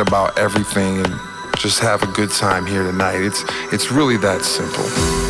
about everything and just have a good time here tonight. It's it's really that simple.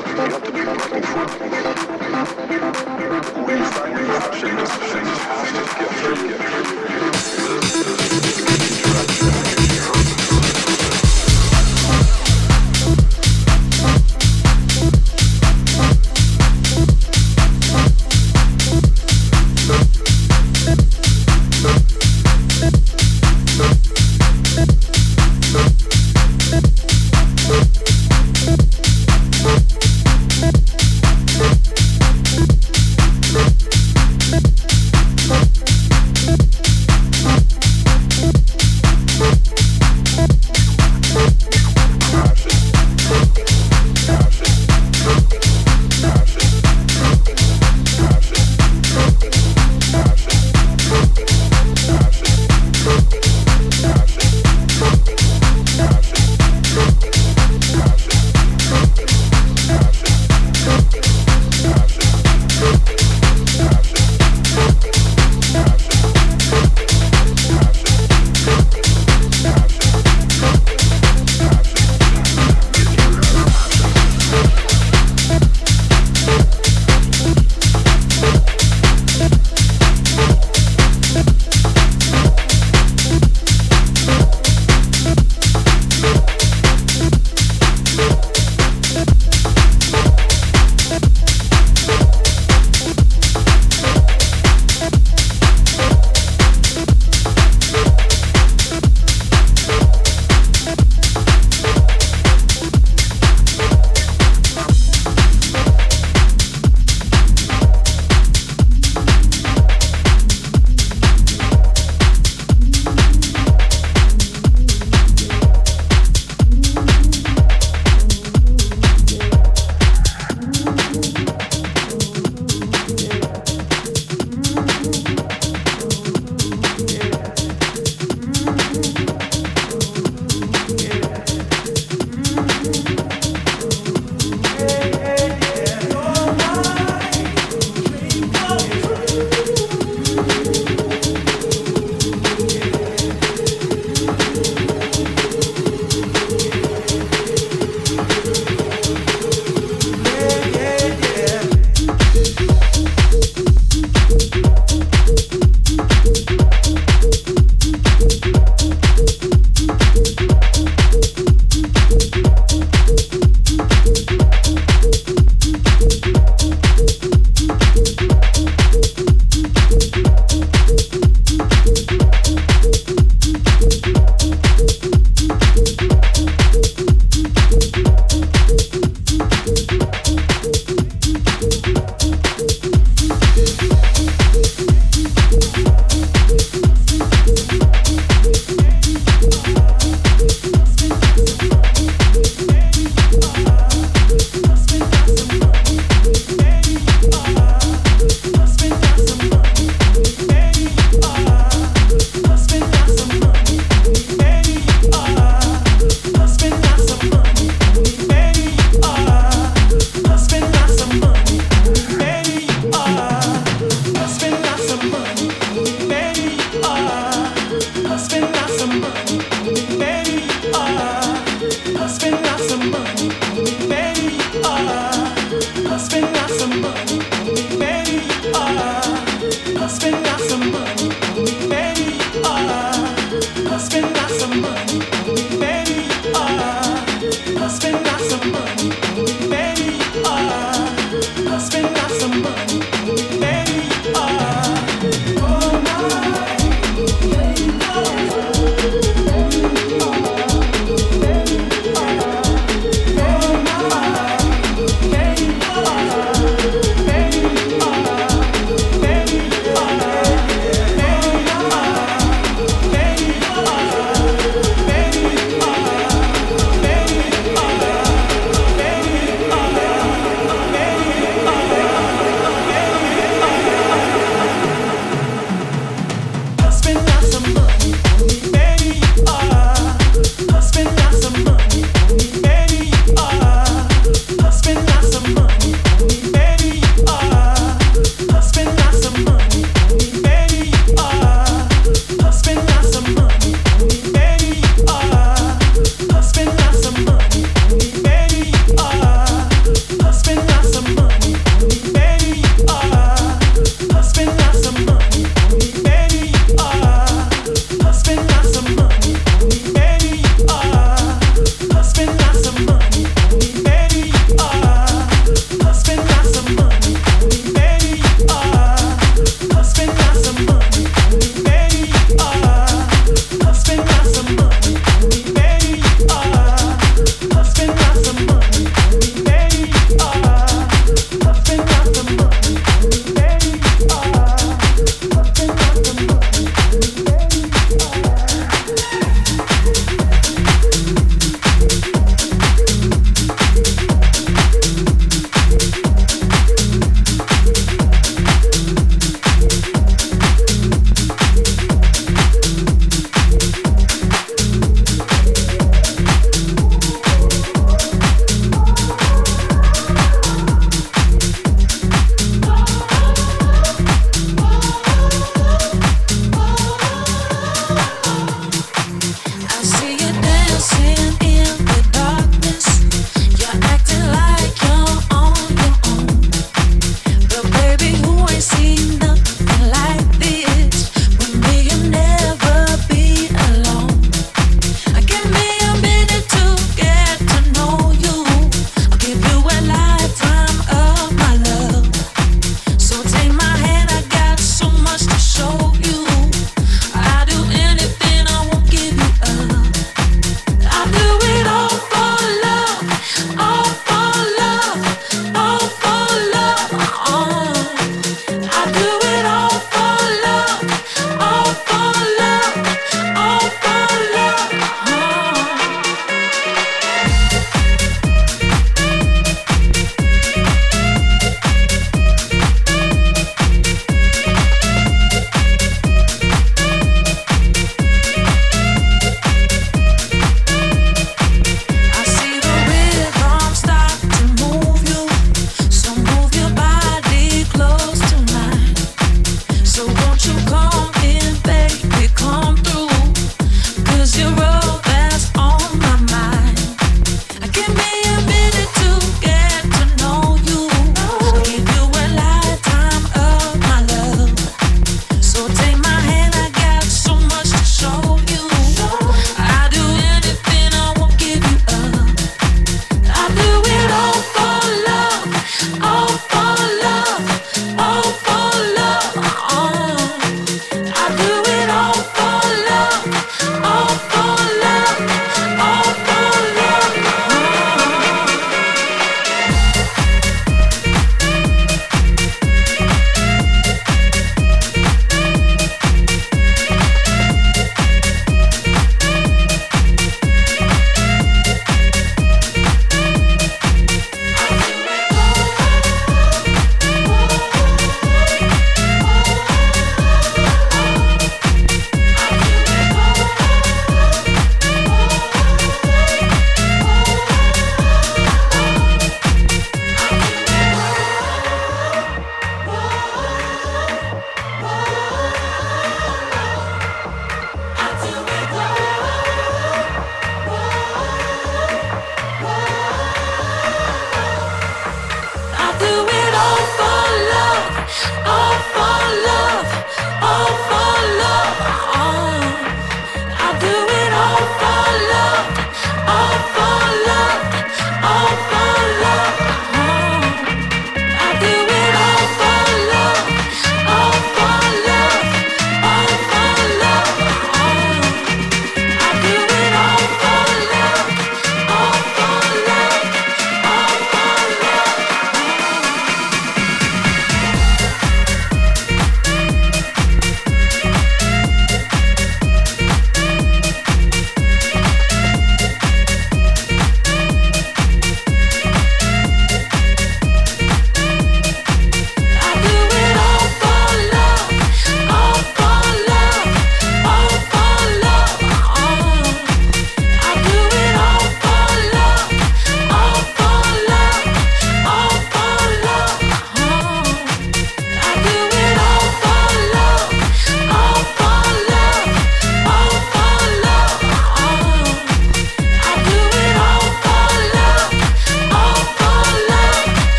Ulica nie zawsze jest wszędzie, wszędzie, wszędzie.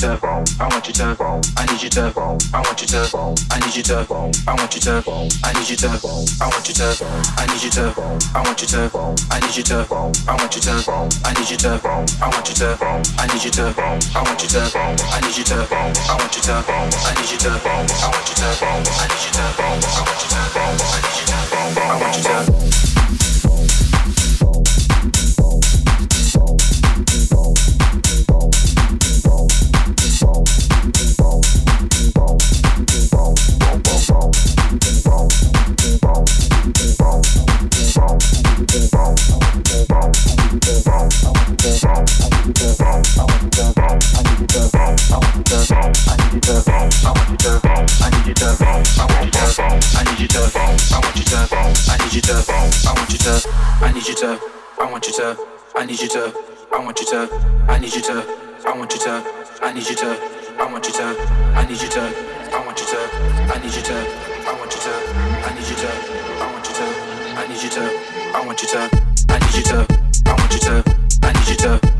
I need I want you to, I need you to, I want you to, I need you to, I want you to, I need you to, I want you to, I need you to, I want you to, I need you to, I want you to, I need you to, I want you to, I need you to, I want you to, I need you to, I want you to, I need you to, I want you to, I need you to, I need you to, I need you to, I want you to. want you to, I need you to, I want you to, I need you to, I want you to, I need you to, I want you to, I need you to, I want you to, I need you to, I want you to, I need you to, I want you to, I need you to, I want you to, I need you to, I want you to, I need you to.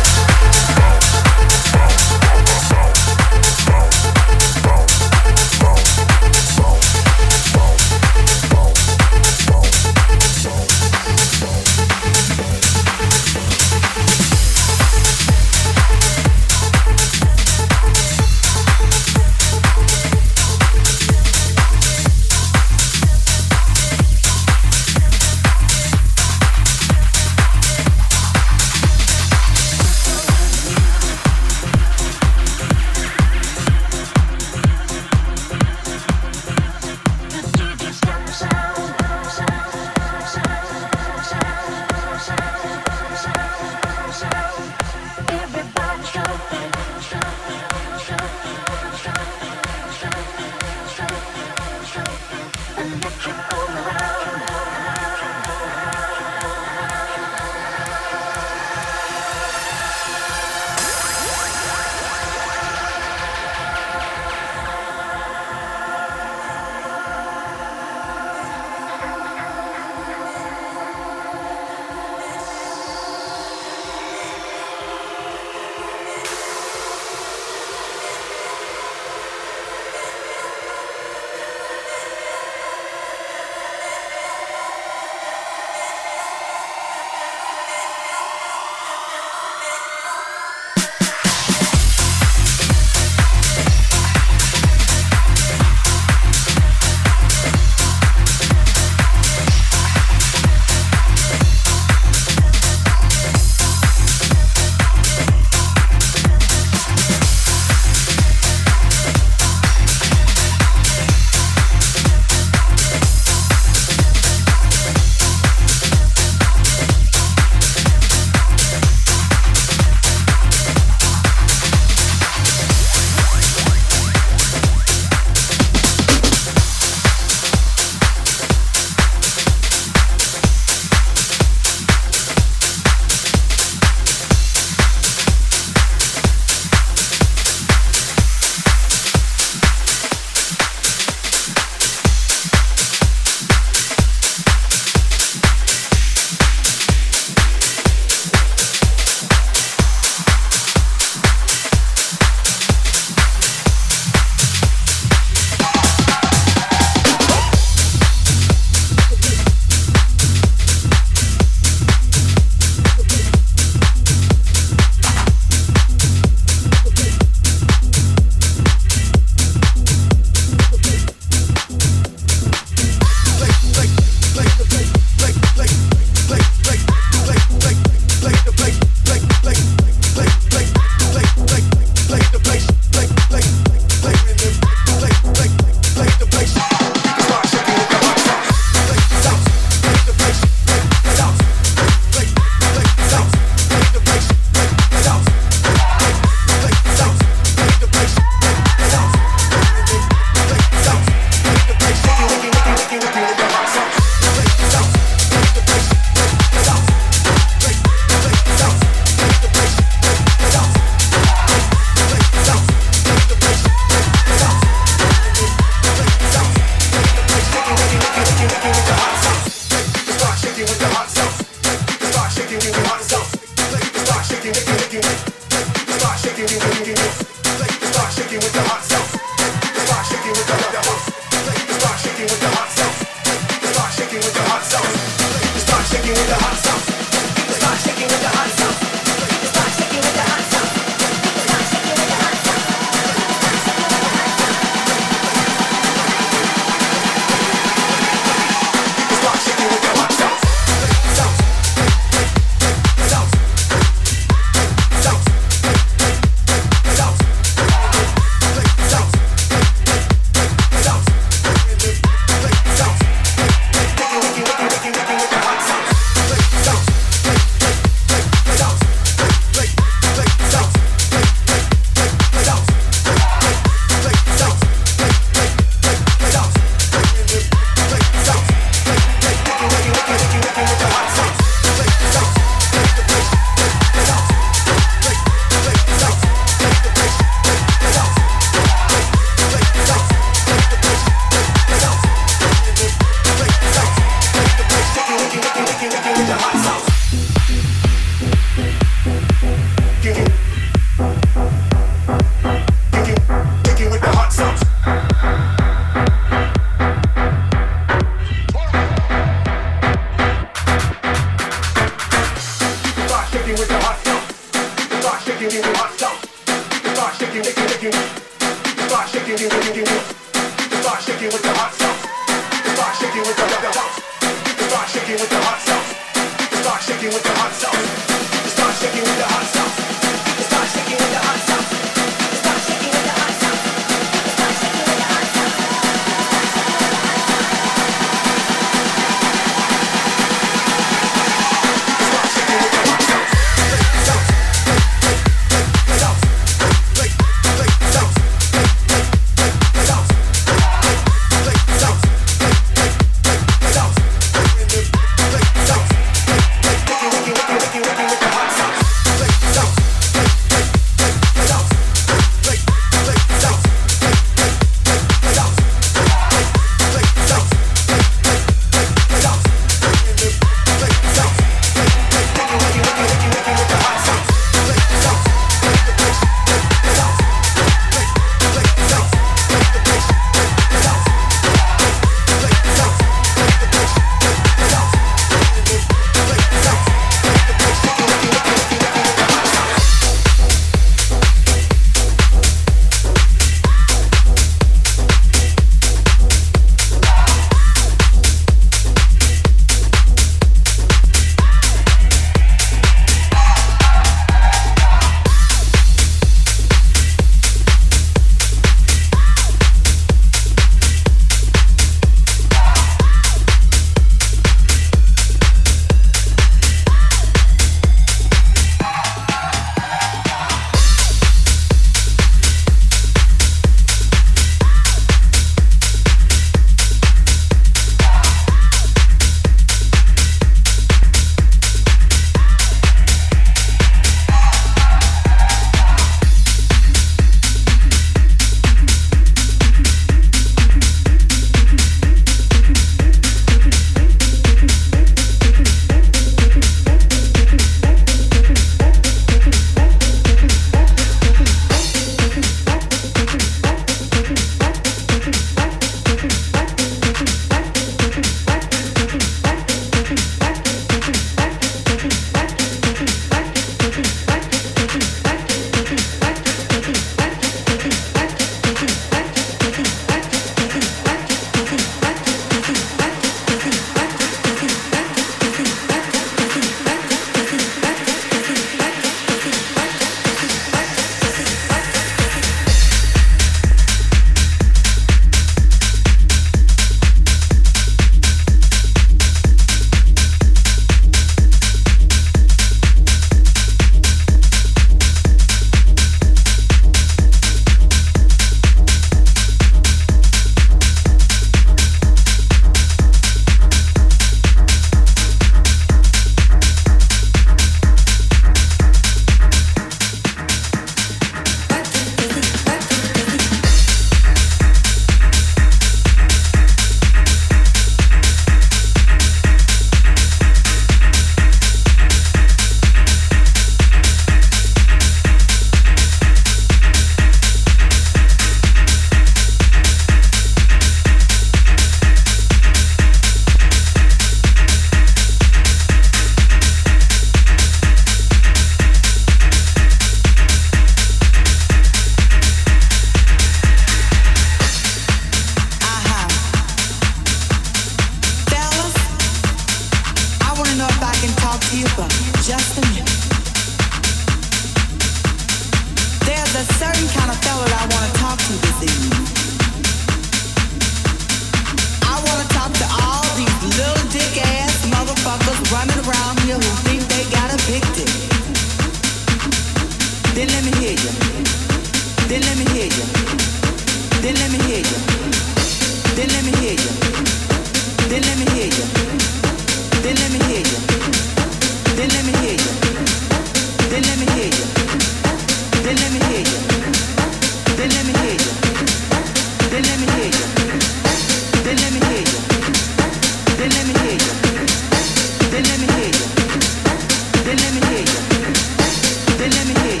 Then let me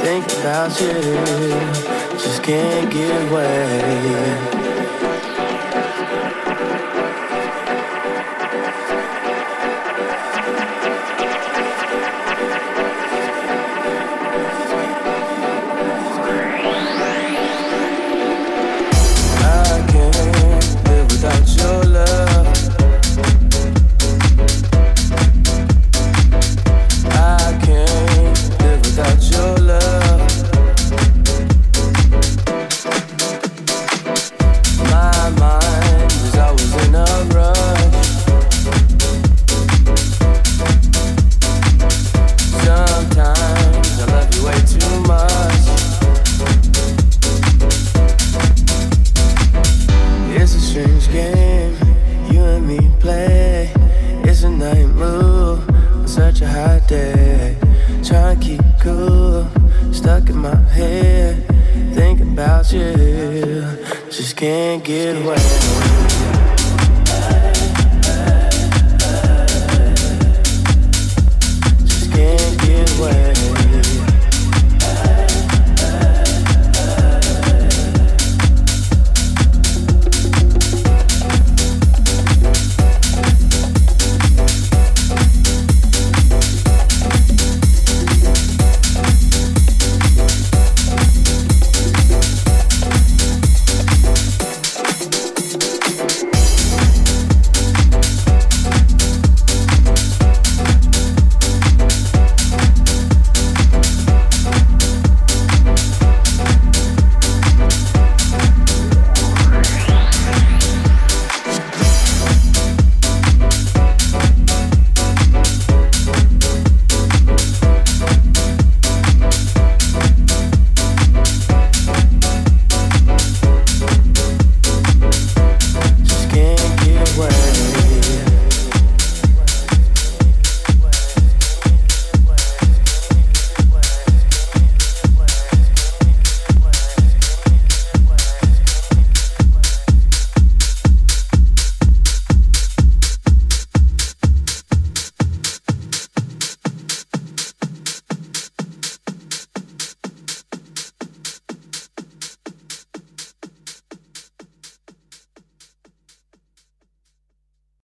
Think about you, just can't get away.